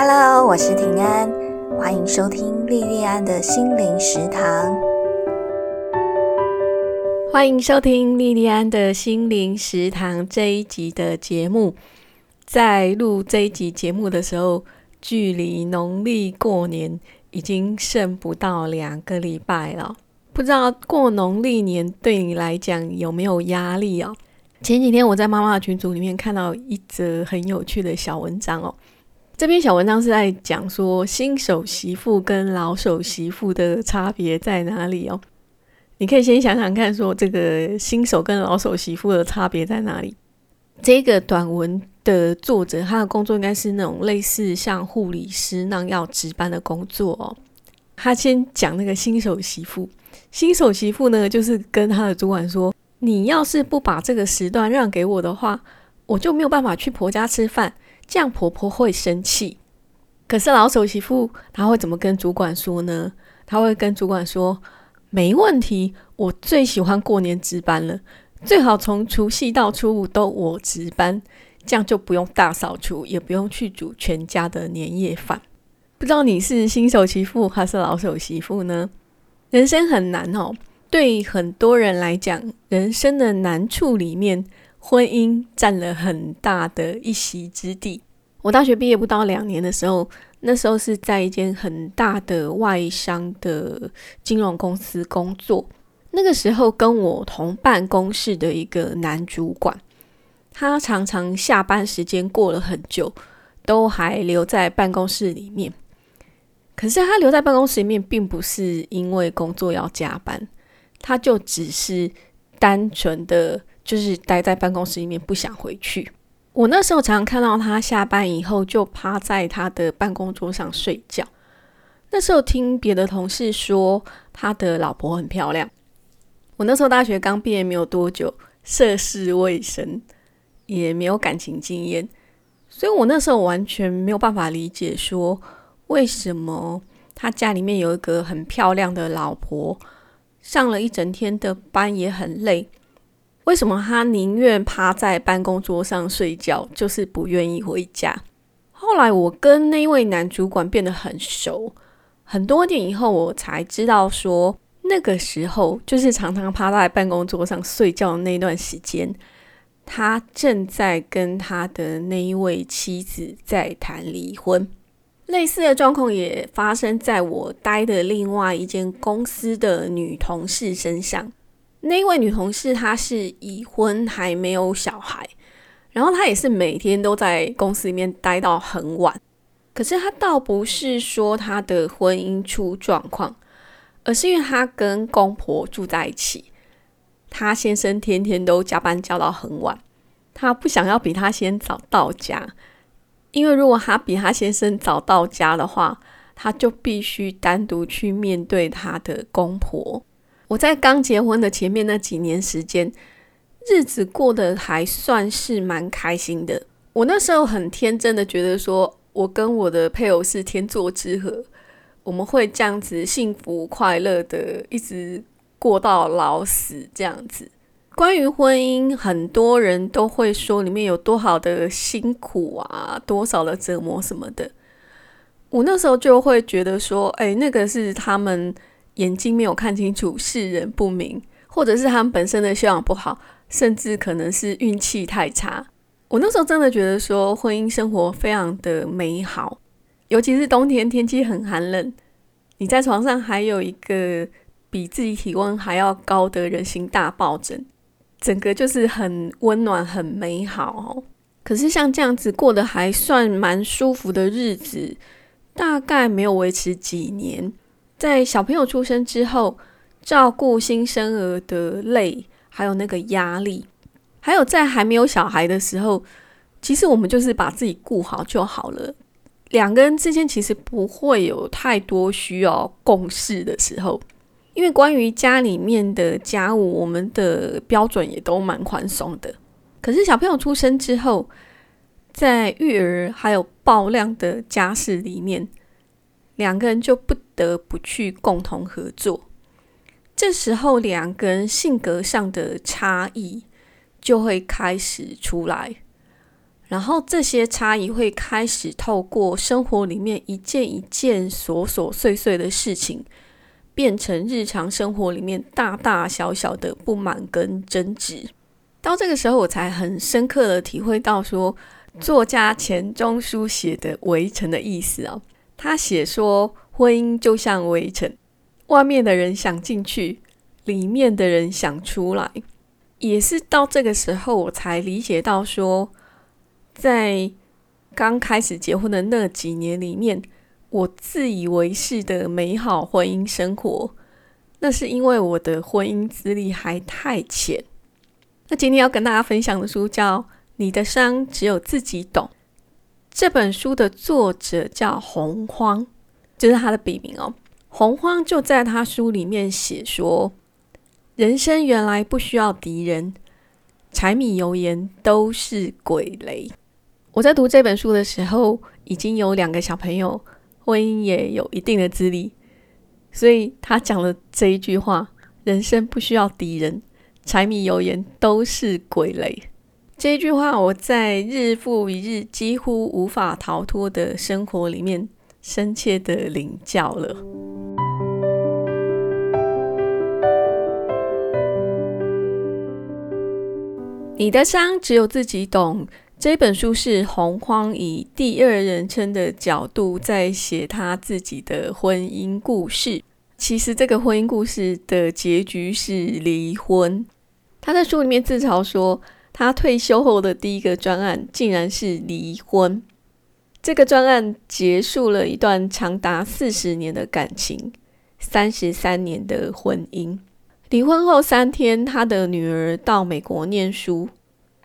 Hello，我是平安，欢迎收听莉莉安的心灵食堂。欢迎收听莉莉安的心灵食堂这一集的节目。在录这一集节目的时候，距离农历过年已经剩不到两个礼拜了。不知道过农历年对你来讲有没有压力哦？前几天我在妈妈的群组里面看到一则很有趣的小文章哦。这篇小文章是在讲说新手媳妇跟老手媳妇的差别在哪里哦？你可以先想想看，说这个新手跟老手媳妇的差别在哪里？这个短文的作者，他的工作应该是那种类似像护理师那样要值班的工作哦。他先讲那个新手媳妇，新手媳妇呢，就是跟他的主管说：“你要是不把这个时段让给我的话，我就没有办法去婆家吃饭。”这样婆婆会生气，可是老手媳妇她会怎么跟主管说呢？她会跟主管说：“没问题，我最喜欢过年值班了，最好从除夕到初五都我值班，这样就不用大扫除，也不用去煮全家的年夜饭。”不知道你是新手媳妇还是老手媳妇呢？人生很难哦，对很多人来讲，人生的难处里面。婚姻占了很大的一席之地。我大学毕业不到两年的时候，那时候是在一间很大的外商的金融公司工作。那个时候跟我同办公室的一个男主管，他常常下班时间过了很久，都还留在办公室里面。可是他留在办公室里面，并不是因为工作要加班，他就只是单纯的。就是待在办公室里面不想回去。我那时候常常看到他下班以后就趴在他的办公桌上睡觉。那时候听别的同事说他的老婆很漂亮。我那时候大学刚毕业没有多久，涉世未深，也没有感情经验，所以我那时候完全没有办法理解说为什么他家里面有一个很漂亮的老婆，上了一整天的班也很累。为什么他宁愿趴在办公桌上睡觉，就是不愿意回家？后来我跟那位男主管变得很熟，很多年以后我才知道，说那个时候就是常常趴在办公桌上睡觉的那段时间，他正在跟他的那一位妻子在谈离婚。类似的状况也发生在我待的另外一间公司的女同事身上。那一位女同事她是已婚，还没有小孩，然后她也是每天都在公司里面待到很晚。可是她倒不是说她的婚姻出状况，而是因为她跟公婆住在一起，她先生天天都加班加到很晚，她不想要比她先早到家，因为如果她比她先生早到家的话，她就必须单独去面对她的公婆。我在刚结婚的前面那几年时间，日子过得还算是蛮开心的。我那时候很天真的觉得说，我跟我的配偶是天作之合，我们会这样子幸福快乐的一直过到老死这样子。关于婚姻，很多人都会说里面有多少的辛苦啊，多少的折磨什么的。我那时候就会觉得说，哎，那个是他们。眼睛没有看清楚，世人不明，或者是他们本身的修养不好，甚至可能是运气太差。我那时候真的觉得说，婚姻生活非常的美好，尤其是冬天天气很寒冷，你在床上还有一个比自己体温还要高的人形大抱枕，整个就是很温暖、很美好。可是像这样子过得还算蛮舒服的日子，大概没有维持几年。在小朋友出生之后，照顾新生儿的累，还有那个压力，还有在还没有小孩的时候，其实我们就是把自己顾好就好了。两个人之间其实不会有太多需要共事的时候，因为关于家里面的家务，我们的标准也都蛮宽松的。可是小朋友出生之后，在育儿还有爆量的家事里面。两个人就不得不去共同合作，这时候两个人性格上的差异就会开始出来。然后这些差异会开始透过生活里面一件一件琐琐碎碎的事情，变成日常生活里面大大小小的不满跟争执。到这个时候，我才很深刻的体会到说，作家钱钟书写的《围城》的意思啊。他写说，婚姻就像围城，外面的人想进去，里面的人想出来。也是到这个时候，我才理解到说。在刚开始结婚的那几年里面，我自以为是的美好婚姻生活，那是因为我的婚姻资历还太浅。那今天要跟大家分享的书叫《你的伤只有自己懂》，这本书的作者叫洪荒，就是他的笔名哦。洪荒就在他书里面写说，人生原来不需要敌人，柴米油盐都是鬼雷。我在读这本书的时候，已经有两个小朋友，婚姻也有一定的资历，所以他讲了这一句话：“人生不需要敌人，柴米油盐都是鬼雷。”这句话，我在日复一日、几乎无法逃脱的生活里面，深切的领教了。你的伤只有自己懂。这本书是洪荒以第二人称的角度在写他自己的婚姻故事。其实这个婚姻故事的结局是离婚。他在书里面自嘲说，他退休后的第一个专案竟然是离婚。这个专案结束了一段长达四十年的感情，三十三年的婚姻。离婚后三天，他的女儿到美国念书。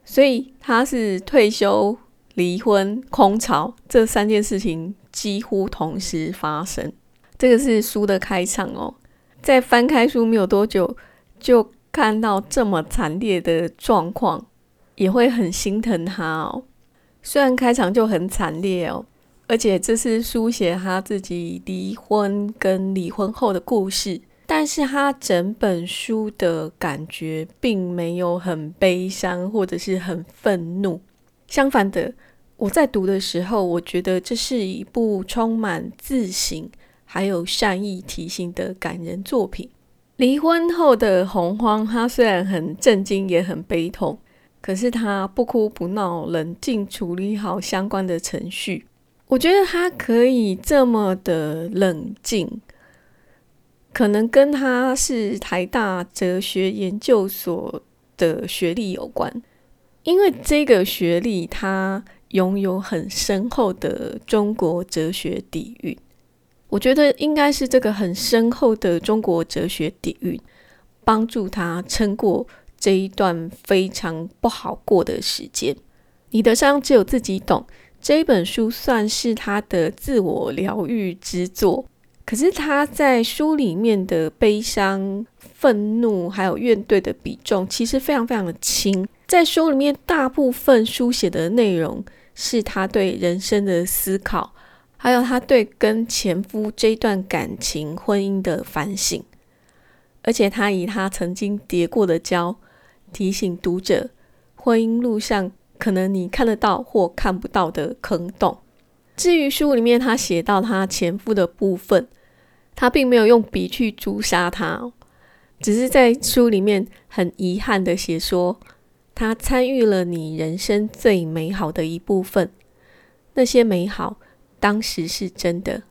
所以他是退休、离婚、空巢这三件事情几乎同时发生。这个是书的开场哦。在翻开书没有多久，就看到这么惨烈的状况，也会很心疼他哦。虽然开场就很惨烈哦，而且这是书写他自己离婚跟离婚后的故事。但是他整本书的感觉并没有很悲伤或者是很愤怒，相反的，我在读的时候，我觉得这是一部充满自省还有善意提醒的感人作品。离婚后的洪荒，他虽然很震惊也很悲痛，可是他不哭不闹，冷静处理好相关的程序。我觉得他可以这么的冷静。可能跟他是台大哲学研究所的学历有关，因为这个学历他拥有很深厚的中国哲学底蕴。我觉得应该是这个很深厚的中国哲学底蕴，帮助他撑过这一段非常不好过的时间。你的伤只有自己懂，这一本书算是他的自我疗愈之作。可是他在书里面的悲伤、愤怒还有怨怼的比重，其实非常非常的轻。在书里面，大部分书写的内容是他对人生的思考，还有他对跟前夫这段感情、婚姻的反省。而且他以他曾经跌过的跤，提醒读者，婚姻路上可能你看得到或看不到的坑洞。至于书里面他写到他前夫的部分，他并没有用笔去诛杀他，只是在书里面很遗憾的写说，他参与了你人生最美好的一部分，那些美好当时是真的，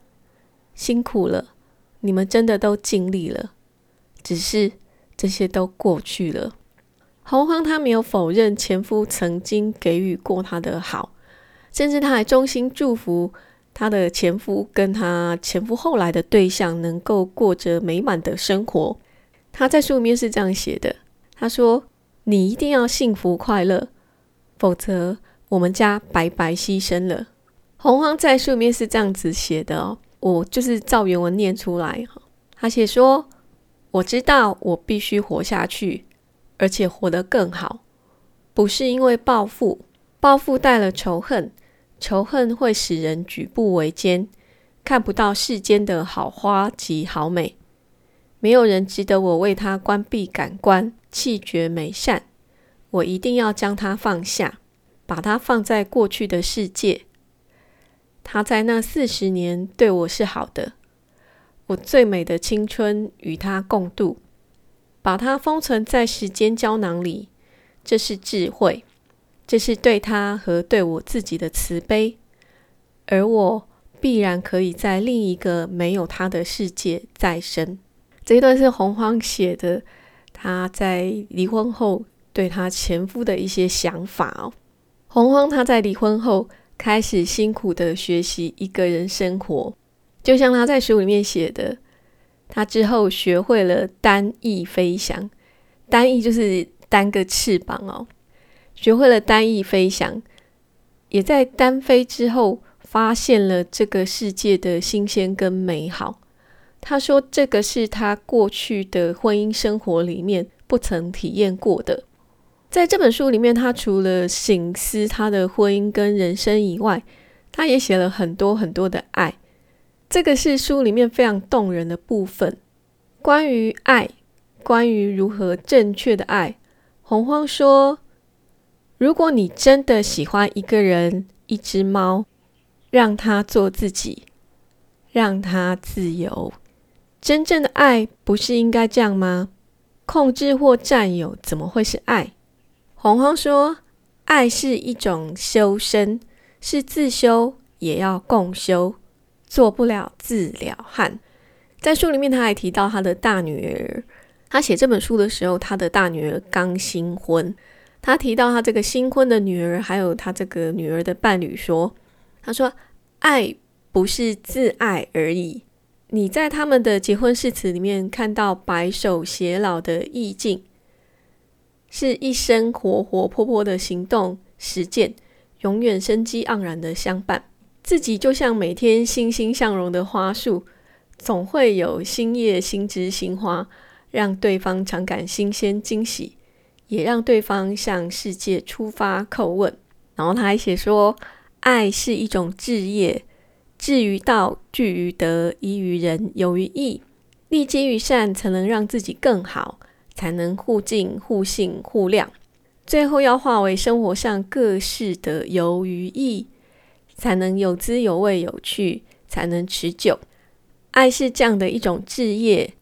辛苦了，你们真的都尽力了，只是这些都过去了。洪荒他没有否认前夫曾经给予过他的好。甚至他还衷心祝福他的前夫跟他前夫后来的对象能够过着美满的生活。他在书里面是这样写的：“他说，你一定要幸福快乐，否则我们家白白牺牲了。”洪荒在书里面是这样子写的哦，我就是照原文念出来。他写说：“我知道我必须活下去，而且活得更好，不是因为报复，报复带了仇恨。”仇恨会使人举步维艰，看不到世间的好花及好美。没有人值得我为他关闭感官，弃绝美善。我一定要将它放下，把它放在过去的世界。他在那四十年对我是好的，我最美的青春与他共度，把它封存在时间胶囊里，这是智慧，这是对他和对我自己的慈悲，而我必然可以在另一个没有他的世界再生。这一段是洪荒写的，他在离婚后对他前夫的一些想法哦。洪荒他在离婚后。开始辛苦的学习一个人生活，就像他在书里面写的，他之后学会了单翼飞翔，单翼就是单个翅膀哦，学会了单翼飞翔，也在单飞之后发现了这个世界的新鲜跟美好。他说，这个是他过去的婚姻生活里面不曾体验过的。在这本书里面，他除了醒思他的婚姻跟人生以外，他也写了很多很多的爱。这个是书里面非常动人的部分。关于爱，关于如何正确的爱，洪荒说：如果你真的喜欢一个人、一只猫，让他做自己，让他自由。真正的爱不是应该这样吗？控制或占有，怎么会是爱？洪荒说：“爱是一种修身，是自修也要共修，做不了自了汉。”在书里面，他还提到他的大女儿。他写这本书的时候，他的大女儿刚新婚。他提到他这个新婚的女儿，还有他这个女儿的伴侣说：“他说，爱不是自爱而已。你在他们的结婚誓词里面看到白首偕老的意境。”是一生活活泼泼的行动实践，永远生机盎然的相伴。自己就像每天欣欣向荣的花束，总会有新叶、新枝、新花，让对方常感新鲜惊喜，也让对方向世界出发叩问。然后他还写说：“爱是一种志业，至于道，聚于德，依于人，有于义，立基于善，才能让自己更好。”才能互敬互信互谅，最后要化为生活上各式的由于义，才能有滋有味有趣，才能持久。爱是这样的一种置业，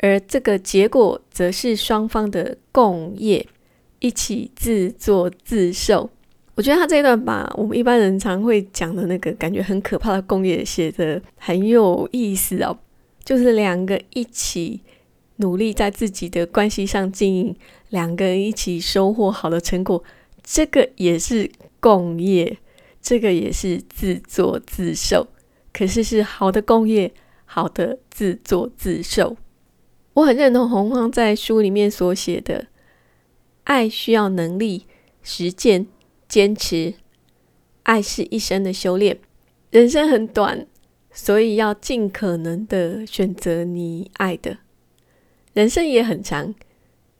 而这个结果则是双方的共业，一起自作自受。我觉得他这一段把我们一般人常会讲的那个感觉很可怕的共业写的很有意思哦，就是两个一起。努力在自己的关系上经营，两个人一起收获好的成果，这个也是共业，这个也是自作自受。可是是好的工业，好的自作自受。我很认同洪荒在书里面所写的：爱需要能力、实践、坚持。爱是一生的修炼。人生很短，所以要尽可能的选择你爱的。人生也很长，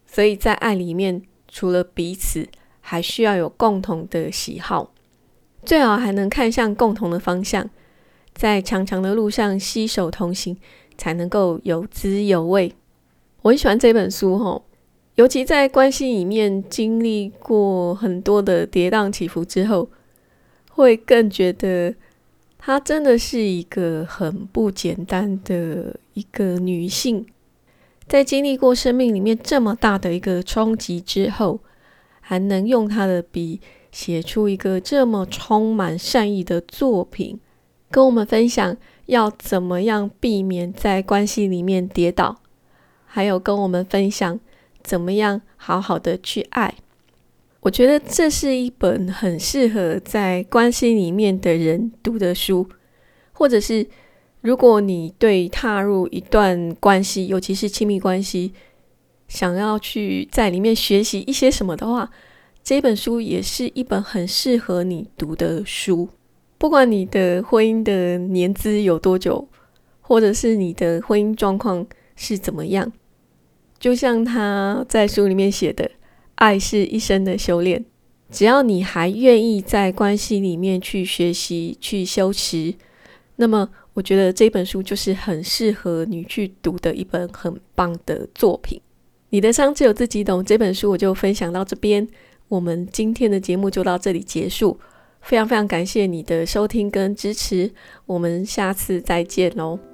所以在爱里面，除了彼此，还需要有共同的喜好，最好还能看向共同的方向，在长长的路上携手同行，才能够有滋有味。我很喜欢这本书哈，尤其在关系里面经历过很多的跌宕起伏之后，会更觉得她真的是一个很不简单的一个女性。在经历过生命里面这么大的一个冲击之后，还能用她的笔写出一个这么充满善意的作品，跟我们分享要怎么样避免在关系里面跌倒，还有跟我们分享怎么样好好的去爱。我觉得这是一本很适合在关系里面的人读的书，或者是。如果你对踏入一段关系，尤其是亲密关系，想要去在里面学习一些什么的话，这本书也是一本很适合你读的书。不管你的婚姻的年资有多久，或者是你的婚姻状况是怎么样，就像他在书里面写的，爱是一生的修炼。只要你还愿意在关系里面去学习、去修持，那么。我觉得这本书就是很适合你去读的一本很棒的作品。你的伤只有自己懂。这本书我就分享到这边，我们今天的节目就到这里结束。非常非常感谢你的收听跟支持，我们下次再见喽。